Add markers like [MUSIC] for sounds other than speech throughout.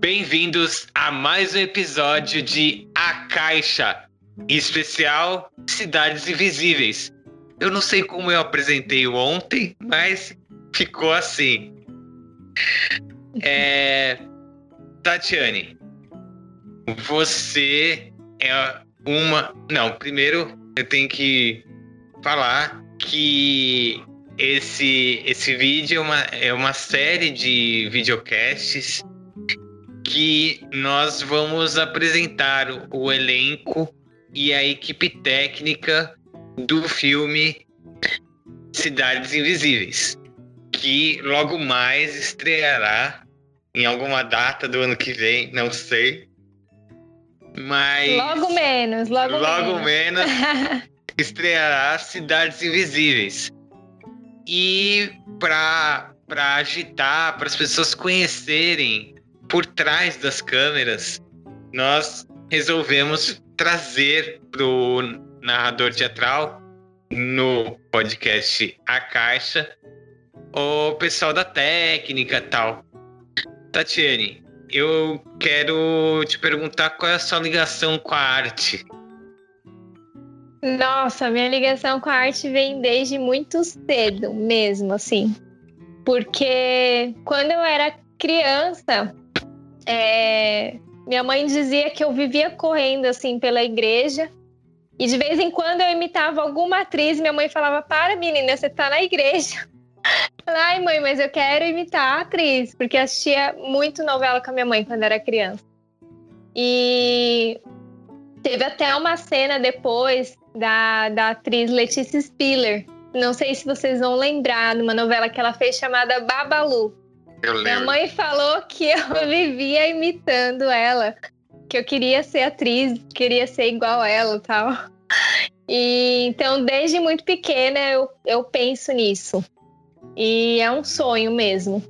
Bem-vindos a mais um episódio de A Caixa, especial Cidades Invisíveis. Eu não sei como eu apresentei ontem, mas ficou assim. É... Tatiane, você é uma. Não, primeiro eu tenho que falar que esse, esse vídeo é uma, é uma série de videocasts que nós vamos apresentar o, elenco e a equipe técnica do filme Cidades Invisíveis, que logo mais estreará em alguma data do ano que vem, não sei. Mas. Logo menos, logo, logo menos. menos [LAUGHS] estreará Cidades Invisíveis. E para agitar, para as pessoas conhecerem por trás das câmeras, nós resolvemos trazer para o narrador teatral no podcast A Caixa o pessoal da técnica tal. Tatiane, eu quero te perguntar qual é a sua ligação com a arte. Nossa, minha ligação com a arte vem desde muito cedo, mesmo assim. Porque quando eu era criança, é, minha mãe dizia que eu vivia correndo assim pela igreja. E de vez em quando eu imitava alguma atriz, minha mãe falava: Para, menina, você tá na igreja. [LAUGHS] Ai, mãe, mas eu quero imitar a atriz, porque assistia muito novela com a minha mãe quando era criança. E teve até uma cena depois da, da atriz Letícia Spiller. Não sei se vocês vão lembrar, numa novela que ela fez chamada Babalu. Eu lembro. Minha mãe falou que eu [LAUGHS] vivia imitando ela, que eu queria ser atriz, queria ser igual ela e tal. E então, desde muito pequena, eu, eu penso nisso. E é um sonho mesmo.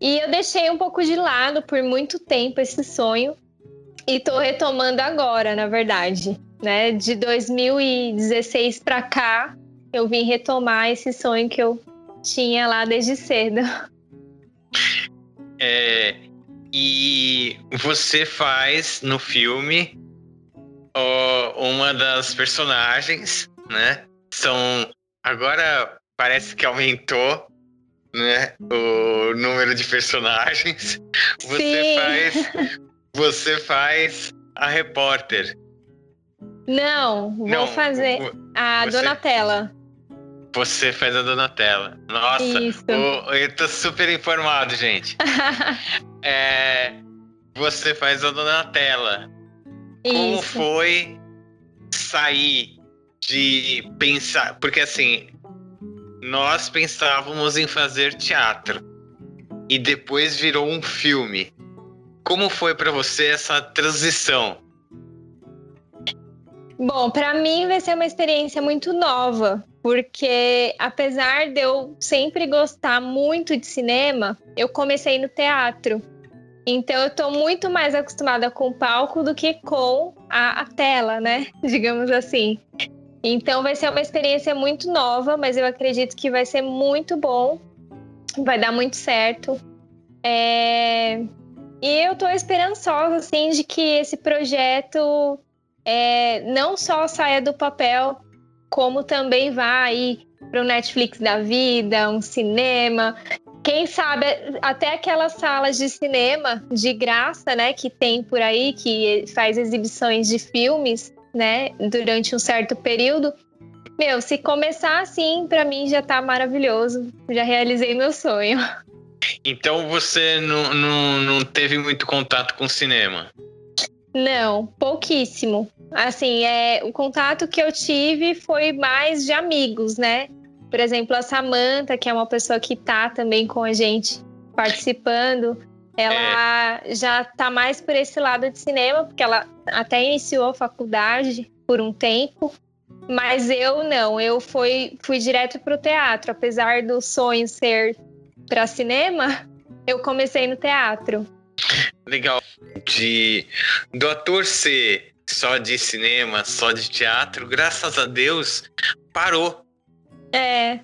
E eu deixei um pouco de lado por muito tempo esse sonho e tô retomando agora, na verdade, né? De 2016 para cá, eu vim retomar esse sonho que eu tinha lá desde cedo. [LAUGHS] É, e você faz no filme ó, uma das personagens, né? São agora parece que aumentou, né? O número de personagens. Você Sim. faz, você faz a repórter. Não, vou Não, fazer o- a você- Donatella. Você faz a Donatella. Nossa, o- eu tô super informado, gente. [LAUGHS] É, você faz a Donatella. Como Isso. foi sair de pensar? Porque assim, nós pensávamos em fazer teatro e depois virou um filme. Como foi pra você essa transição? Bom, para mim vai ser uma experiência muito nova, porque apesar de eu sempre gostar muito de cinema, eu comecei no teatro. Então eu tô muito mais acostumada com o palco do que com a, a tela, né? [LAUGHS] Digamos assim. Então vai ser uma experiência muito nova, mas eu acredito que vai ser muito bom, vai dar muito certo. É, E eu tô esperançosa, assim, de que esse projeto é, não só saia do papel, como também vá aí para o Netflix da vida, um cinema. Quem sabe até aquelas salas de cinema de graça, né, que tem por aí, que faz exibições de filmes, né, durante um certo período. Meu, se começar assim, para mim já tá maravilhoso. Já realizei meu sonho. Então você não, não, não teve muito contato com cinema? Não, pouquíssimo. Assim, é, o contato que eu tive foi mais de amigos, né? Por exemplo, a Samantha, que é uma pessoa que tá também com a gente participando, ela já tá mais por esse lado de cinema, porque ela até iniciou a faculdade por um tempo. Mas eu não, eu fui, fui direto pro teatro. Apesar do sonho ser para cinema, [LAUGHS] eu comecei no teatro. Legal. De do ator ser só de cinema, só de teatro, graças a Deus, parou. É,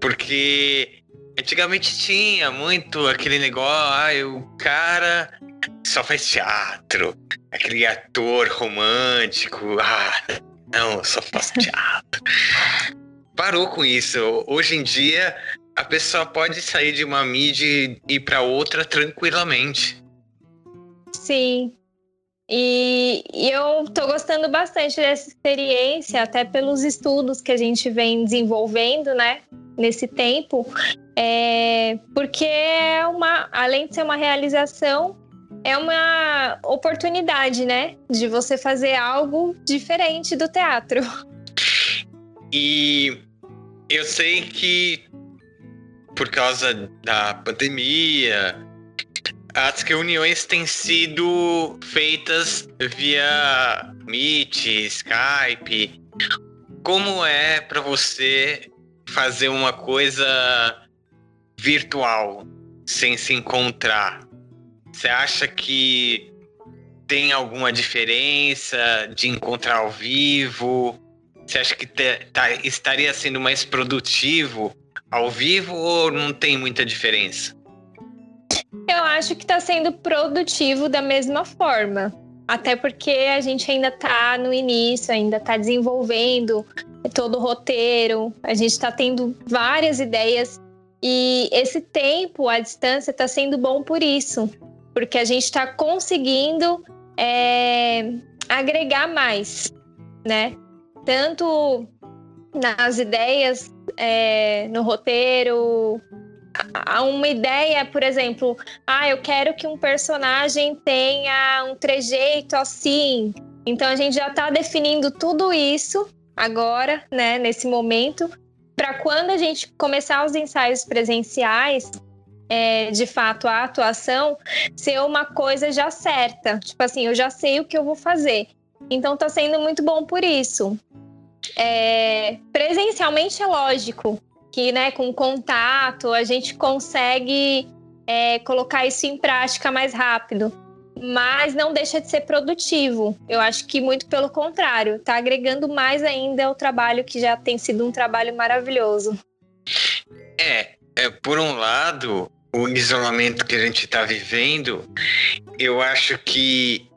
Porque antigamente tinha muito aquele negócio, ah, o cara só faz teatro, aquele ator romântico, ah, não, só faço teatro. Parou com isso. Hoje em dia, a pessoa pode sair de uma mídia e ir para outra tranquilamente. Sim. E, e eu estou gostando bastante dessa experiência, até pelos estudos que a gente vem desenvolvendo, né, nesse tempo, é, porque é uma, além de ser uma realização, é uma oportunidade, né, de você fazer algo diferente do teatro. E eu sei que por causa da pandemia, as reuniões têm sido feitas via Meet, Skype. Como é para você fazer uma coisa virtual sem se encontrar? Você acha que tem alguma diferença de encontrar ao vivo? Você acha que tá, estaria sendo mais produtivo ao vivo ou não tem muita diferença? Eu acho que está sendo produtivo da mesma forma. Até porque a gente ainda está no início, ainda está desenvolvendo todo o roteiro, a gente está tendo várias ideias e esse tempo à distância está sendo bom por isso, porque a gente está conseguindo é, agregar mais, né? Tanto nas ideias, é, no roteiro, há uma ideia, por exemplo, ah, eu quero que um personagem tenha um trejeito assim. Então a gente já está definindo tudo isso agora, né, nesse momento, para quando a gente começar os ensaios presenciais, é, de fato a atuação ser uma coisa já certa. Tipo assim, eu já sei o que eu vou fazer. Então está sendo muito bom por isso. É, presencialmente é lógico, que, né, com contato, a gente consegue é, colocar isso em prática mais rápido. Mas não deixa de ser produtivo. Eu acho que muito pelo contrário, está agregando mais ainda ao trabalho que já tem sido um trabalho maravilhoso. É, é por um lado, o isolamento que a gente está vivendo, eu acho que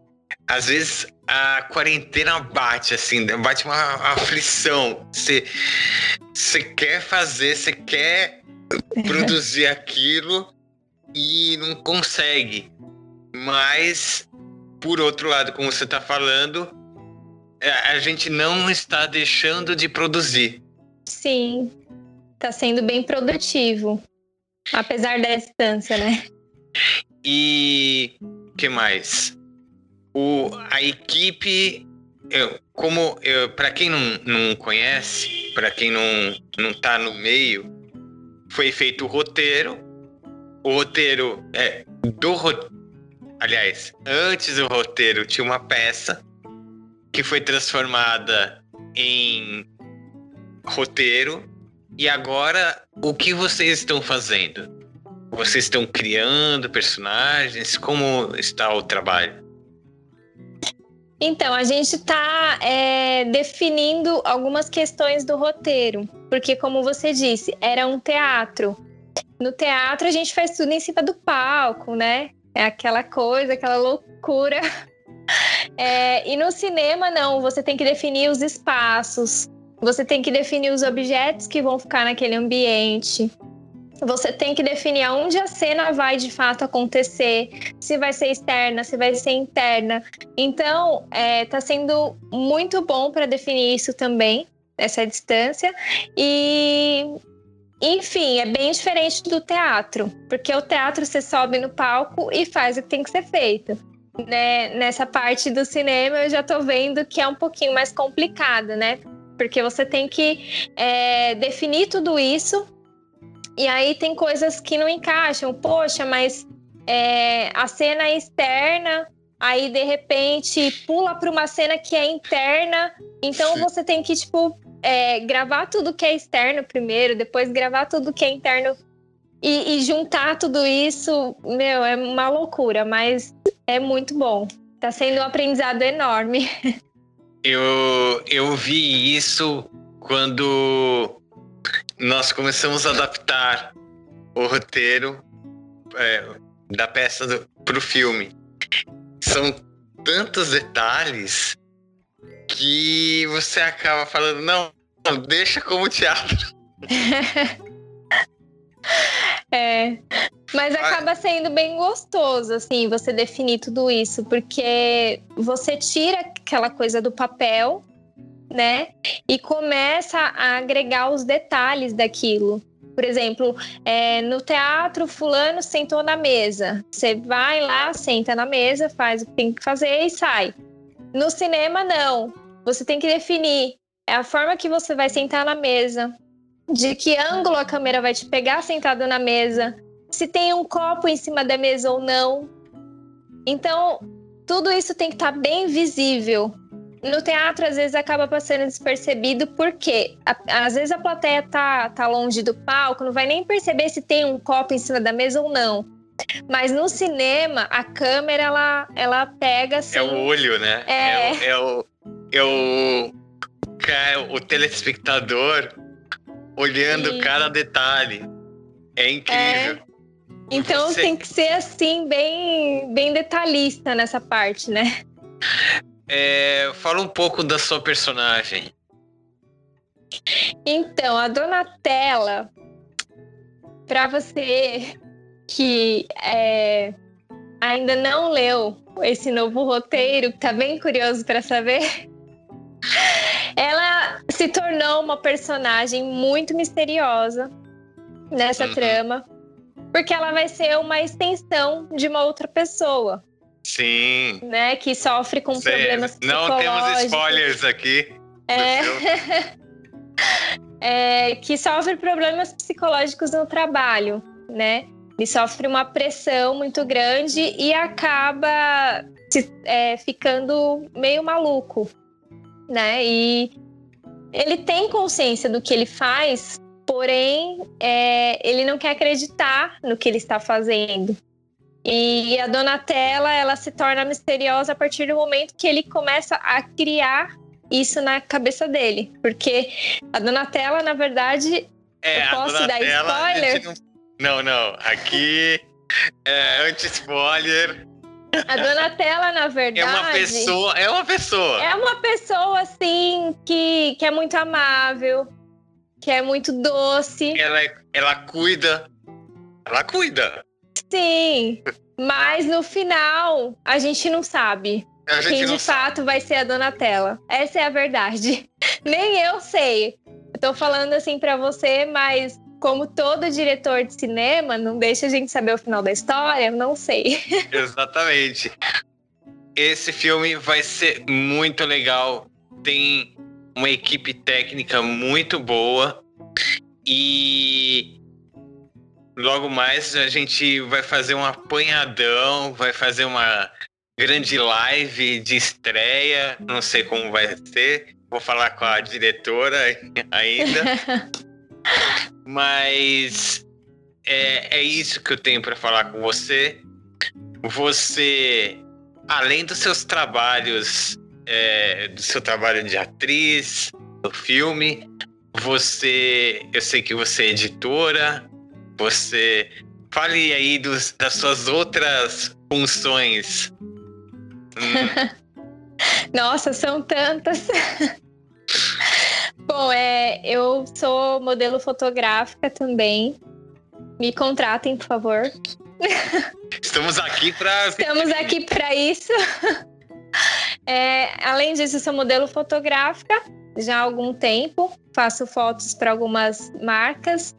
às vezes a quarentena bate, assim, bate uma aflição. Você, você quer fazer, você quer produzir aquilo e não consegue. Mas, por outro lado, como você está falando, é, a gente não está deixando de produzir. Sim, está sendo bem produtivo, apesar da distância, né? E que mais? O, a equipe, eu, como para quem não, não conhece, para quem não, não tá no meio, foi feito o roteiro. O roteiro é do aliás, antes do roteiro tinha uma peça que foi transformada em roteiro. E agora, o que vocês estão fazendo? Vocês estão criando personagens? Como está o trabalho? Então, a gente está é, definindo algumas questões do roteiro, porque, como você disse, era um teatro. No teatro, a gente faz tudo em cima do palco, né? É aquela coisa, aquela loucura. [LAUGHS] É, e no cinema, não, você tem que definir os espaços, você tem que definir os objetos que vão ficar naquele ambiente você tem que definir aonde a cena vai de fato acontecer, se vai ser externa, se vai ser interna. Então, é, tá sendo muito bom para definir isso também, essa distância. E, enfim, é bem diferente do teatro, porque o teatro você sobe no palco e faz o que tem que ser feito. Né? Nessa parte do cinema, eu já tô vendo que é um pouquinho mais complicado, né? Porque você tem que é, definir tudo isso e aí tem coisas que não encaixam. Poxa, mas é, a cena é externa, aí de repente pula para uma cena que é interna. Então você tem que, tipo, é, gravar tudo que é externo primeiro, depois gravar tudo que é interno e, e, juntar tudo isso, meu, é uma loucura, mas é muito bom. Tá sendo um aprendizado enorme. [LAUGHS] Eu, eu vi isso quando nós começamos a adaptar o roteiro é, da peça do, pro filme. São tantos detalhes que você acaba falando, não, não deixa como teatro. [LAUGHS] é, mas acaba sendo bem gostoso, assim, você definir tudo isso, porque você tira aquela coisa do papel, né? E começa a agregar os detalhes daquilo. Por exemplo, é, no teatro, fulano sentou na mesa. Você vai lá, senta na mesa, faz o que tem que fazer e sai. No cinema, não. Você tem que definir é a forma que você vai sentar na mesa, de que ângulo a câmera vai te pegar sentado na mesa, se tem um copo em cima da mesa ou não. Então, tudo isso tem que estar tá bem visível. No teatro, às vezes, acaba passando despercebido, porque a, às vezes a plateia tá, tá longe do palco, não vai nem perceber se tem um copo em cima da mesa ou não. Mas no cinema, a câmera, ela, ela pega assim. É o olho, né? É, é, o, é o, é o, o telespectador olhando Sim. cada detalhe. É incrível. É. Então Você... tem que ser assim, bem, bem detalhista nessa parte, né? [LAUGHS] É, fala um pouco da sua personagem. Então, a Donatella, para você que é, ainda não leu esse novo roteiro, que tá bem curioso para saber, [LAUGHS] ela se tornou uma personagem muito misteriosa nessa uhum. trama, porque ela vai ser uma extensão de uma outra pessoa. Sim. Né, que sofre com Sei. problemas psicológicos. Não temos spoilers aqui. É. [LAUGHS] é, que sofre problemas psicológicos no trabalho, né? Ele sofre uma pressão muito grande e acaba se, é, ficando meio maluco, né? E ele tem consciência do que ele faz, porém é, ele não quer acreditar no que ele está fazendo. E a Donatella, ela se torna misteriosa a partir do momento que ele começa a criar isso na cabeça dele. Porque a Donatella, na verdade, é, eu posso dar spoiler? Não... não, não. Aqui é anti-spoiler. A Donatella, na verdade. É uma pessoa. É uma pessoa. É uma pessoa, assim, que, que é muito amável, que é muito doce. Ela, ela cuida. Ela cuida. Sim, mas no final a gente não sabe quem de fato sabe. vai ser a Donatella. Essa é a verdade. [LAUGHS] Nem eu sei. Eu tô falando assim para você, mas como todo diretor de cinema, não deixa a gente saber o final da história, não sei. [LAUGHS] Exatamente. Esse filme vai ser muito legal. Tem uma equipe técnica muito boa e logo mais a gente vai fazer um apanhadão, vai fazer uma grande live de estreia, não sei como vai ser. Vou falar com a diretora [LAUGHS] ainda. [LAUGHS] Mas é, é isso que eu tenho para falar com você. Você, além dos seus trabalhos, é, do seu trabalho de atriz, do filme, você, eu sei que você é editora, você fale aí dos, das suas outras funções. Hum. [LAUGHS] Nossa, são tantas. [LAUGHS] Bom, é, eu sou modelo fotográfica também. Me contratem, por favor. [LAUGHS] Estamos aqui para. Estamos aqui para isso. É, além disso, eu sou modelo fotográfica já há algum tempo. Faço fotos para algumas marcas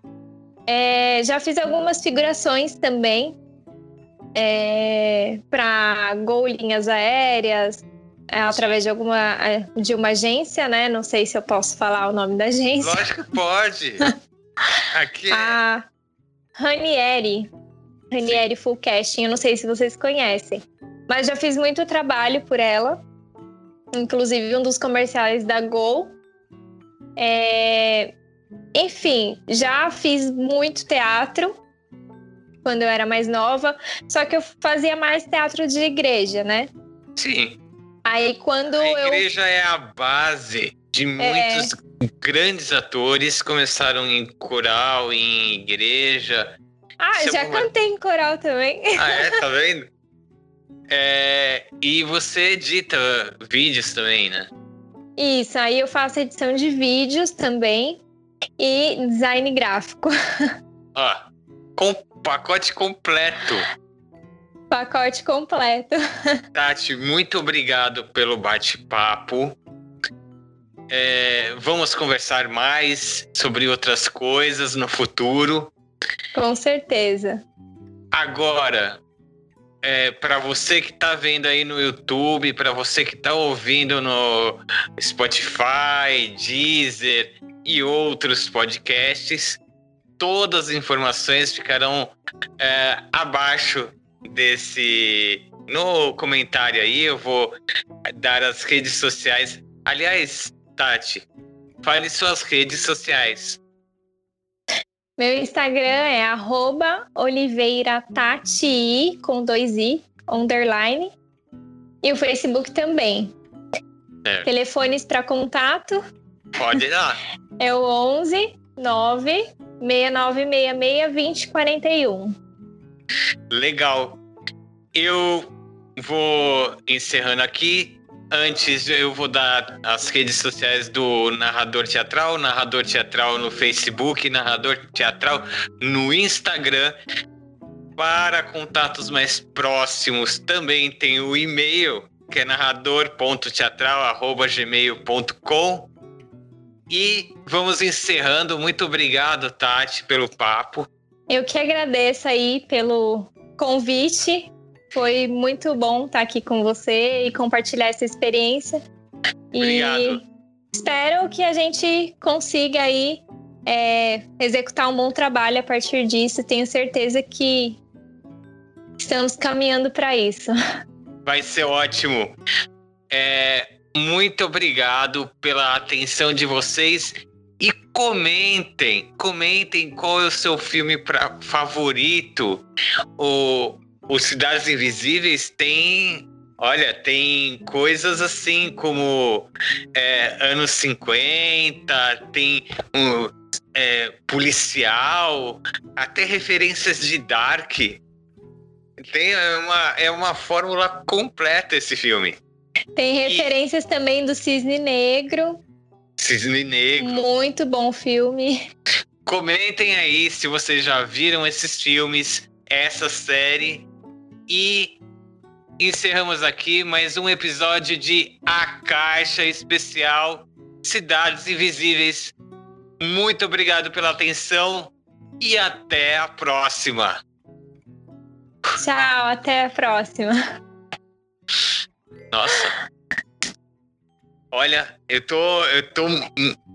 é, já fiz algumas figurações também é, para Gol Linhas Aéreas, é, através de alguma é, de uma agência, né? Não sei se eu posso falar o nome da agência. Lógico que pode. [LAUGHS] Aqui é. A Ranieri. Ranieri Full Casting, eu não sei se vocês conhecem. Mas já fiz muito trabalho por ela. Inclusive um dos comerciais da Gol. É, enfim, já fiz muito teatro quando eu era mais nova, só que eu fazia mais teatro de igreja, né? Sim. Aí quando a eu. A igreja é a base de muitos é... grandes atores, começaram em coral, em igreja, Ah, Chama já uma- cantei em coral também. Ah, é? [LAUGHS] Tá vendo? É, e você edita vídeos também, né? Isso, aí eu faço edição de vídeos também e design gráfico. [LAUGHS] Ó, com pacote completo. Pacote completo. [LAUGHS] Tati, muito obrigado pelo bate-papo. É, vamos conversar mais sobre outras coisas no futuro. Com certeza. Agora, é, para você que está vendo aí no YouTube, para você que está ouvindo no Spotify, Deezer e outros podcasts, todas as informações ficarão é, abaixo desse. No comentário aí, eu vou dar as redes sociais. Aliás, Tati, fale suas redes sociais. Meu Instagram é arroba oliveiratati com dois i, underline. E o Facebook também. É. Telefones para contato Pode ir lá. [LAUGHS] é o 11 9 6966 2041. Legal. Eu vou encerrando aqui. Antes, eu vou dar as redes sociais do Narrador Teatral, Narrador Teatral no Facebook, Narrador Teatral no Instagram. Para contatos mais próximos, também tem o e-mail, que é narrador.teatral.gmail.com. E vamos encerrando. Muito obrigado, Tati, pelo papo. Eu que agradeço aí pelo convite. Foi muito bom estar aqui com você e compartilhar essa experiência. Obrigado. E espero que a gente consiga aí é, executar um bom trabalho a partir disso. Tenho certeza que estamos caminhando para isso. Vai ser ótimo. É, muito obrigado pela atenção de vocês e comentem, comentem qual é o seu filme pra, favorito. O, o Cidades Invisíveis tem, olha, tem coisas assim como é, anos 50, tem um, é, policial, até referências de Dark. Tem uma, é uma fórmula completa esse filme. Tem referências também do Cisne Negro. Cisne Negro. Muito bom filme. Comentem aí se vocês já viram esses filmes, essa série. E encerramos aqui mais um episódio de A Caixa Especial Cidades Invisíveis. Muito obrigado pela atenção e até a próxima. Tchau, até a próxima. [LAUGHS] Nossa. Olha, eu tô, eu tô,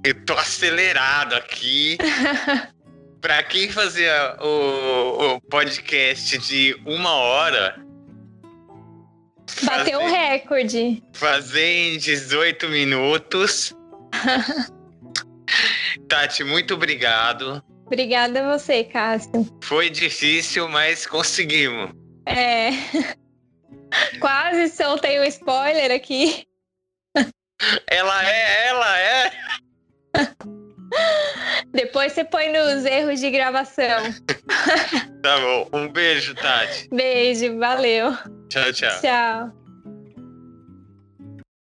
eu tô acelerado aqui. [LAUGHS] Pra quem fazia o, o podcast de uma hora, Bateu o fazer- recorde. fazer em 18 minutos. [LAUGHS] Tati, muito obrigado. Obrigada a você, Cássio. Foi difícil, mas conseguimos. É. [LAUGHS] Quase soltei um spoiler aqui. Ela é, ela é. Depois você põe nos erros de gravação. Tá bom. Um beijo, Tati. Beijo, valeu. Tchau, tchau. Tchau.